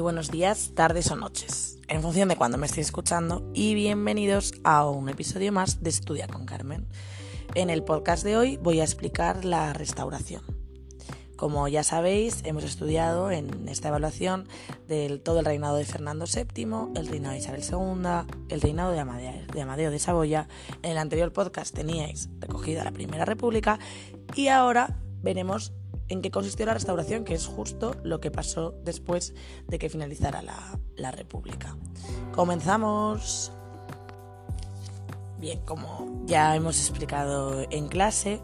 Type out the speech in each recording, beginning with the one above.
muy buenos días, tardes o noches, en función de cuando me estéis escuchando, y bienvenidos a un episodio más de Estudia con Carmen. En el podcast de hoy voy a explicar la restauración. Como ya sabéis, hemos estudiado en esta evaluación del todo el reinado de Fernando VII, el reinado de Isabel II, el reinado de Amadeo, de Amadeo de Saboya. En el anterior podcast teníais recogida la Primera República y ahora veremos en qué consistió la restauración, que es justo lo que pasó después de que finalizara la, República. Comenzamos. Bien, como ya hemos explicado en clase,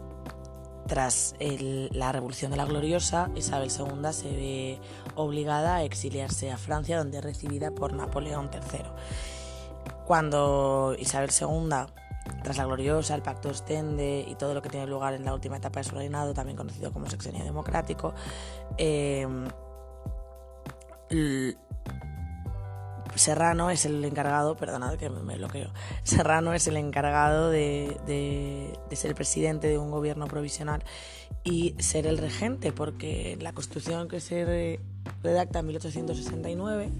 tras la Revolución de la Gloriosa, Isabel II se ve obligada a exiliarse a Francia, donde es recibida por Napoleón III. Cuando Isabel II tras la gloriosa, el pacto Ostende y todo lo que tiene lugar en la última etapa de su reinado, también conocido como sexenio democrático, em, Serrano es el encargado, perdonad que me bloqueo, Serrano es el encargado de, de, ser presidente de un gobierno provisional y ser el regente, porque la constitución que se redacta en 1869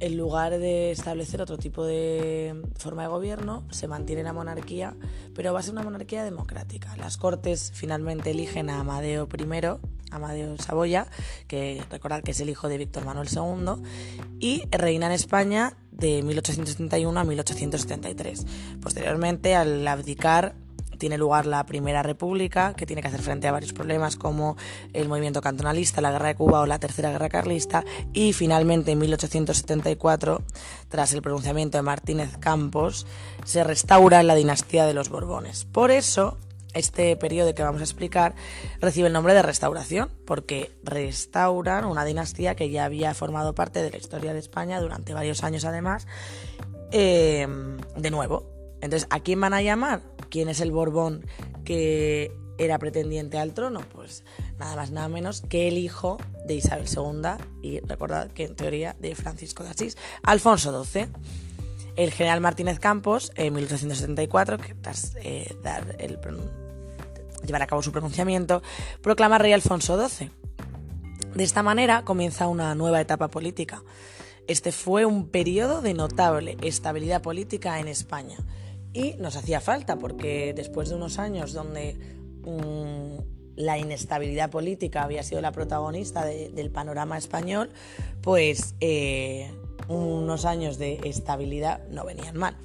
en lugar de establecer otro tipo de forma de gobierno, se mantiene la monarquía, pero va a ser una monarquía democrática. Las Cortes finalmente eligen a Amadeo I, Amadeo Saboya, que recordad que es el hijo de Víctor Manuel II, y reina en España de 1871 a 1873. Posteriormente, al abdicar tiene lugar la Primera República, que tiene que hacer frente a varios problemas como el movimiento cantonalista, la Guerra de Cuba o la Tercera Guerra Carlista, y finalmente en 1874, tras el pronunciamiento de Martínez Campos, se restaura la dinastía de los Borbones. Por eso, este periodo que vamos a explicar recibe el nombre de restauración, porque restauran una dinastía que ya había formado parte de la historia de España durante varios años además, eh, de nuevo. Entonces, ¿a quién van a llamar? ¿Quién es el Borbón que era pretendiente al trono? Pues nada más, nada menos que el hijo de Isabel II y recordad que en teoría de Francisco de Asís, Alfonso XII. El general Martínez Campos, en 1874, que tras eh, llevar a cabo su pronunciamiento, proclama rey Alfonso XII. De esta manera comienza una nueva etapa política. Este fue un periodo de notable estabilidad política en España y nos hacía falta porque después de unos años donde mm, la inestabilidad política había sido la protagonista del panorama español, pues eh, unos años de estabilidad no venían mal.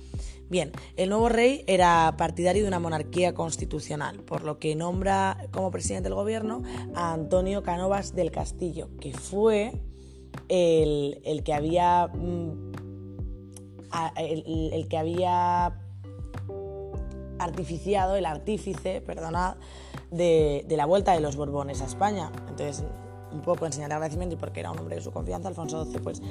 Bien, el nuevo rey era partidario de una monarquía constitucional, por lo que nombra como presidente del gobierno a Antonio Canovas del Castillo, que fue el, que había mm, el, que había artificiado, el artífice, perdonad, de, la vuelta de los Borbones a España. Entonces, un poco en señal de agradecimiento y porque era un hombre de su confianza, Alfonso XII pues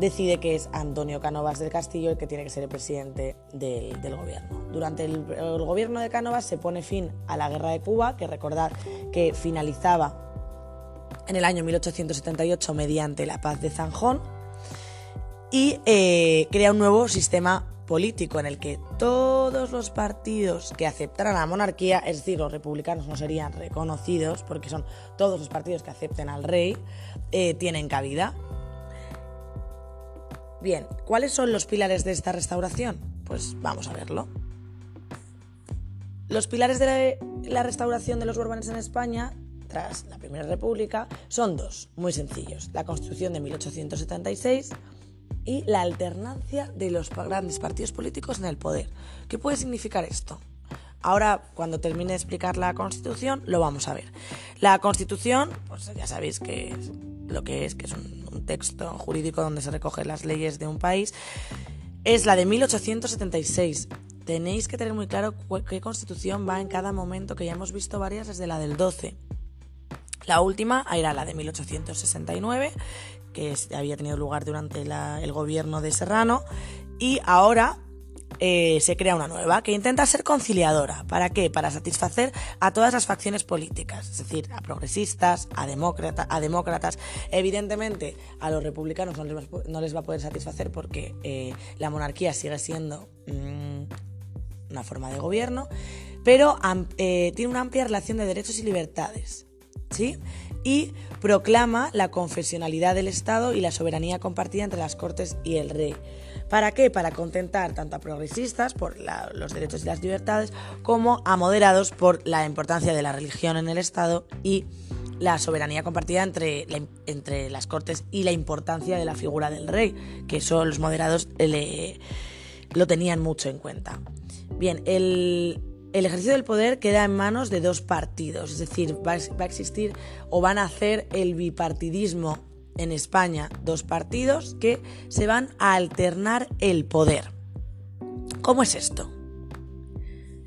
decide que es Antonio Cánovas del Castillo el que tiene que ser el presidente del, gobierno. Durante el, gobierno de Cánovas se pone fin a la guerra de Cuba, que recordad que finalizaba en el año 1878 mediante la paz de Zanjón, y eh, crea un nuevo sistema político en el que todos los partidos que aceptaran la monarquía, es decir, los republicanos no serían reconocidos porque son todos los partidos que acepten al rey, eh, tienen cabida. Bien, ¿cuáles son los pilares de esta restauración? Pues vamos a verlo. Los pilares de la restauración de los Borbones en España tras la Primera República son dos, muy sencillos. La Constitución de 1876 y la alternancia de los grandes partidos políticos en el poder. ¿Qué puede significar esto? Ahora, cuando termine de explicar la Constitución, lo vamos a ver. La Constitución, pues ya sabéis que es lo que es, que es un, texto jurídico donde se recogen las leyes de un país, es la de 1876. Tenéis que tener muy claro qué constitución va en cada momento, que ya hemos visto varias desde la del 12. La última era la de 1869, que había tenido lugar durante el gobierno de Serrano, y ahora eh, se crea una nueva que intenta ser conciliadora. ¿Para qué? Para satisfacer a todas las facciones políticas, es decir, a progresistas, a, a demócratas. Evidentemente, a los republicanos no les va, a poder satisfacer porque eh, la monarquía sigue siendo mm, una forma de gobierno, pero eh, tiene una amplia relación de derechos y libertades Y proclama la confesionalidad del Estado y la soberanía compartida entre las Cortes y el Rey. ¿Para qué? Para contentar tanto a progresistas por los derechos y las libertades como a moderados por la importancia de la religión en el Estado y la soberanía compartida entre, entre las Cortes y la importancia de la figura del rey, que eso los moderados lo tenían mucho en cuenta. Bien, el, ejercicio del poder queda en manos de dos partidos, es decir, va, va a existir o van a hacer el bipartidismo en España, dos partidos que se van a alternar el poder. ¿Cómo es esto?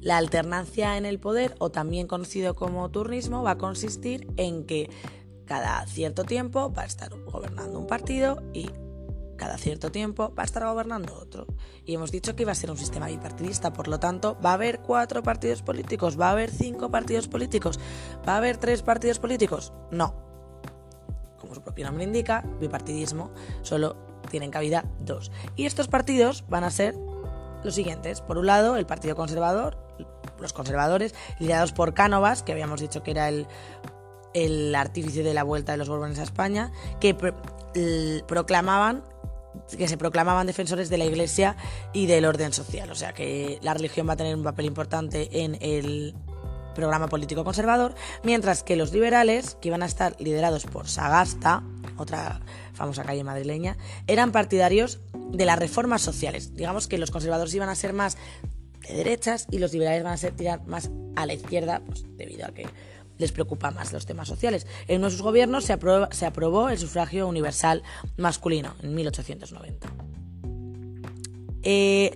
La alternancia en el poder, o también conocido como turnismo, va a consistir en que cada cierto tiempo va a estar gobernando un partido y cada cierto tiempo va a estar gobernando otro. Y hemos dicho que iba a ser un sistema bipartidista, por lo tanto, va a haber cuatro partidos políticos, va a haber cinco partidos políticos, va a haber tres partidos políticos. No. Como su propio nombre indica, bipartidismo, solo tienen cabida dos. Y estos partidos van a ser los siguientes. Por un lado, el Partido Conservador, los conservadores, liderados por Cánovas, que habíamos dicho que era el, el artífice de la vuelta de los Borbones a España, que proclamaban que se proclamaban defensores de la Iglesia y del orden social, o sea que la religión va a tener un papel importante en el programa político conservador, mientras que los liberales, que iban a estar liderados por Sagasta, otra famosa calle madrileña, eran partidarios de las reformas sociales. Digamos que los conservadores iban a ser más de derechas y los liberales van a ser tirar más a la izquierda, pues debido a que les preocupa más los temas sociales. En uno de sus gobiernos se, se aprobó el sufragio universal masculino en 1890. Eh,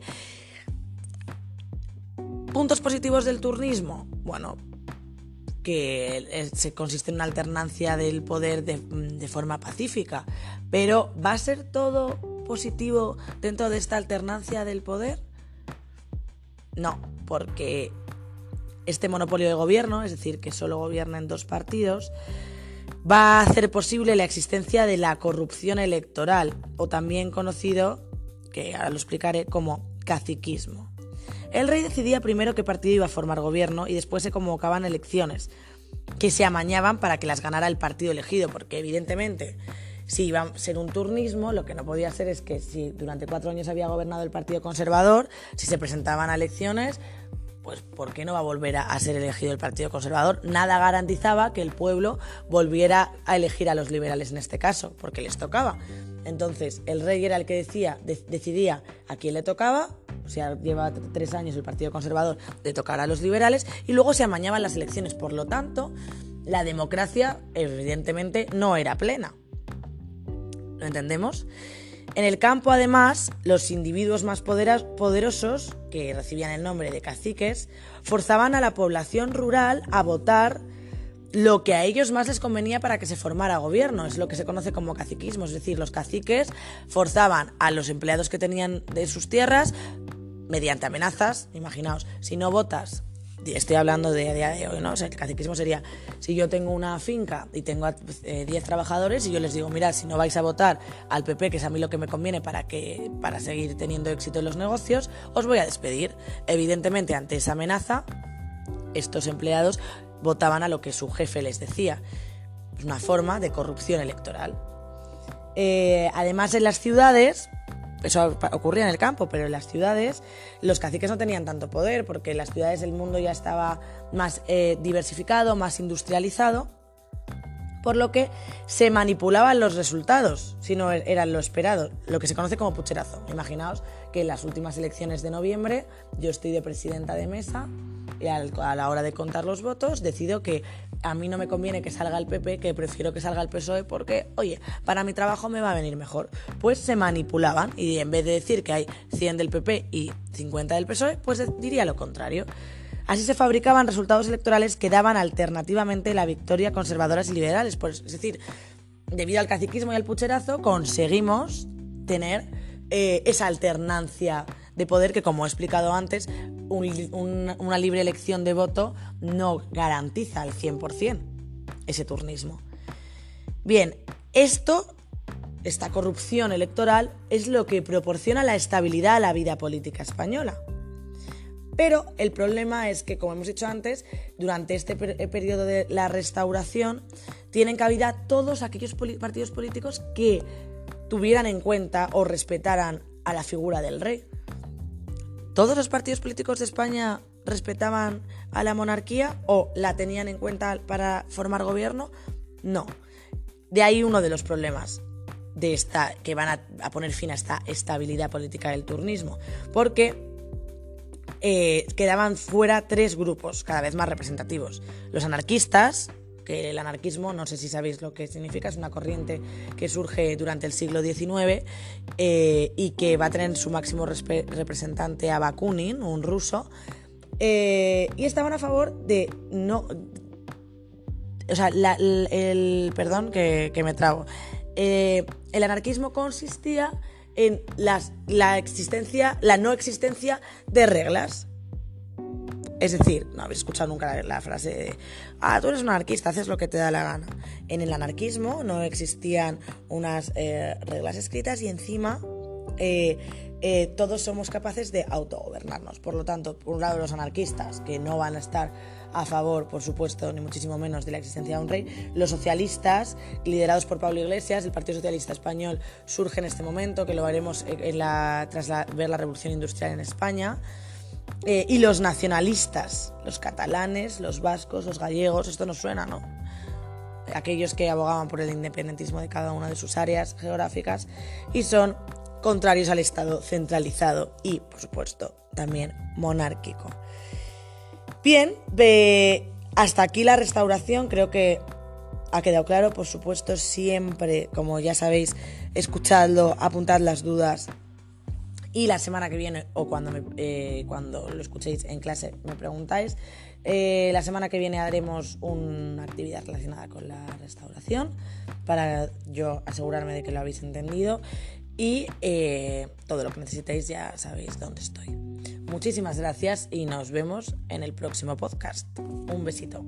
puntos positivos del turnismo. Bueno, que se consiste en una alternancia del poder de, de, forma pacífica. Pero ¿va a ser todo positivo dentro de esta alternancia del poder? No, porque este monopolio de gobierno, es decir, que solo gobiernan dos partidos, va a hacer posible la existencia de la corrupción electoral, o también conocido, que ahora lo explicaré, como caciquismo. El rey decidía primero qué partido iba a formar gobierno y después se convocaban elecciones, que se amañaban para que las ganara el partido elegido, porque evidentemente si iba a ser un turnismo, lo que no podía ser es que si durante cuatro años había gobernado el Partido Conservador, si se presentaban a elecciones, pues ¿por qué no va a volver a, ser elegido el Partido Conservador? Nada garantizaba que el pueblo volviera a elegir a los liberales en este caso, porque les tocaba. Entonces, el rey era el que decía, decidía a quién le tocaba, o sea, lleva tres años el Partido Conservador de tocar a los liberales, y luego se amañaban las elecciones. Por lo tanto, la democracia, evidentemente, no era plena. ¿Lo entendemos? En el campo, además, los individuos más poderosos, que recibían el nombre de caciques, forzaban a la población rural a votar lo que a ellos más les convenía para que se formara gobierno. Es lo que se conoce como caciquismo. Es decir, los caciques forzaban a los empleados que tenían de sus tierras mediante amenazas. Imaginaos, si no votas estoy hablando de a día de hoy, ¿no? O sea, el caciquismo sería, si yo tengo una finca y tengo 10 eh, trabajadores y yo les digo, mirad, si no vais a votar al PP, que es a mí lo que me conviene para, que, para seguir teniendo éxito en los negocios, os voy a despedir. Evidentemente, ante esa amenaza, estos empleados votaban a lo que su jefe les decía. Una forma de corrupción electoral. Eh, además, en las ciudades, eso ocurría en el campo, pero en las ciudades los caciques no tenían tanto poder porque las ciudades el mundo ya estaba más eh, diversificado, más industrializado, por lo que se manipulaban los resultados si no er-, eran lo esperado, lo que se conoce como pucherazo. Imaginaos que en las últimas elecciones de noviembre yo estoy de presidenta de mesa a la hora de contar los votos decido que a mí no me conviene que salga el PP, que prefiero que salga el PSOE porque, oye, para mi trabajo me va a venir mejor. Pues se manipulaban y en vez de decir que hay 100 del PP y 50 del PSOE, pues diría lo contrario. Así se fabricaban resultados electorales que daban alternativamente la victoria a conservadoras y liberales. Pues, es decir, debido al caciquismo y al pucherazo, conseguimos tener eh, esa alternancia de poder que, como he explicado antes, una libre elección de voto no garantiza al 100% ese turnismo. Bien, esto, esta corrupción electoral, es lo que proporciona la estabilidad a la vida política española. Pero el problema es que, como hemos dicho antes, durante este periodo de la restauración tienen cabida todos aquellos partidos políticos que tuvieran en cuenta o respetaran a la figura del rey. ¿Todos los partidos políticos de España respetaban a la monarquía o la tenían en cuenta para formar gobierno? No. De ahí uno de los problemas de esta que van a, poner fin a esta estabilidad política del turnismo, porque eh, quedaban fuera tres grupos cada vez más representativos: los anarquistas, el anarquismo, no sé si sabéis lo que significa, es una corriente que surge durante el siglo XIX eh, y que va a tener su máximo representante a Bakunin, un ruso, eh, y estaban a favor de no... O sea, el, Perdón, que, me trago. Eh, el anarquismo consistía en la existencia, la no existencia de reglas. Es decir, no habéis escuchado nunca la, frase de, ah, tú eres un anarquista, haces lo que te da la gana. En el anarquismo no existían unas eh, reglas escritas y encima eh, eh, todos somos capaces de autogobernarnos. Por lo tanto, por un lado los anarquistas, que no van a estar a favor, por supuesto, ni muchísimo menos de la existencia de un rey, los socialistas, liderados por Pablo Iglesias, el Partido Socialista Español surge en este momento, que lo haremos tras ver la revolución industrial en España. Eh, y los nacionalistas, los catalanes, los vascos, los gallegos, esto nos suena, ¿no? Aquellos que abogaban por el independentismo de cada una de sus áreas geográficas y son contrarios al Estado centralizado y, por supuesto, también monárquico. Bien, hasta aquí la restauración, creo que ha quedado claro, por supuesto, siempre, como ya sabéis, escuchadlo, apuntad las dudas, y la semana que viene, o cuando, eh, cuando lo escuchéis en clase, me preguntáis, eh, la semana que viene haremos una actividad relacionada con la restauración para yo asegurarme de que lo habéis entendido y eh, todo lo que necesitéis ya sabéis dónde estoy. Muchísimas gracias y nos vemos en el próximo podcast. Un besito.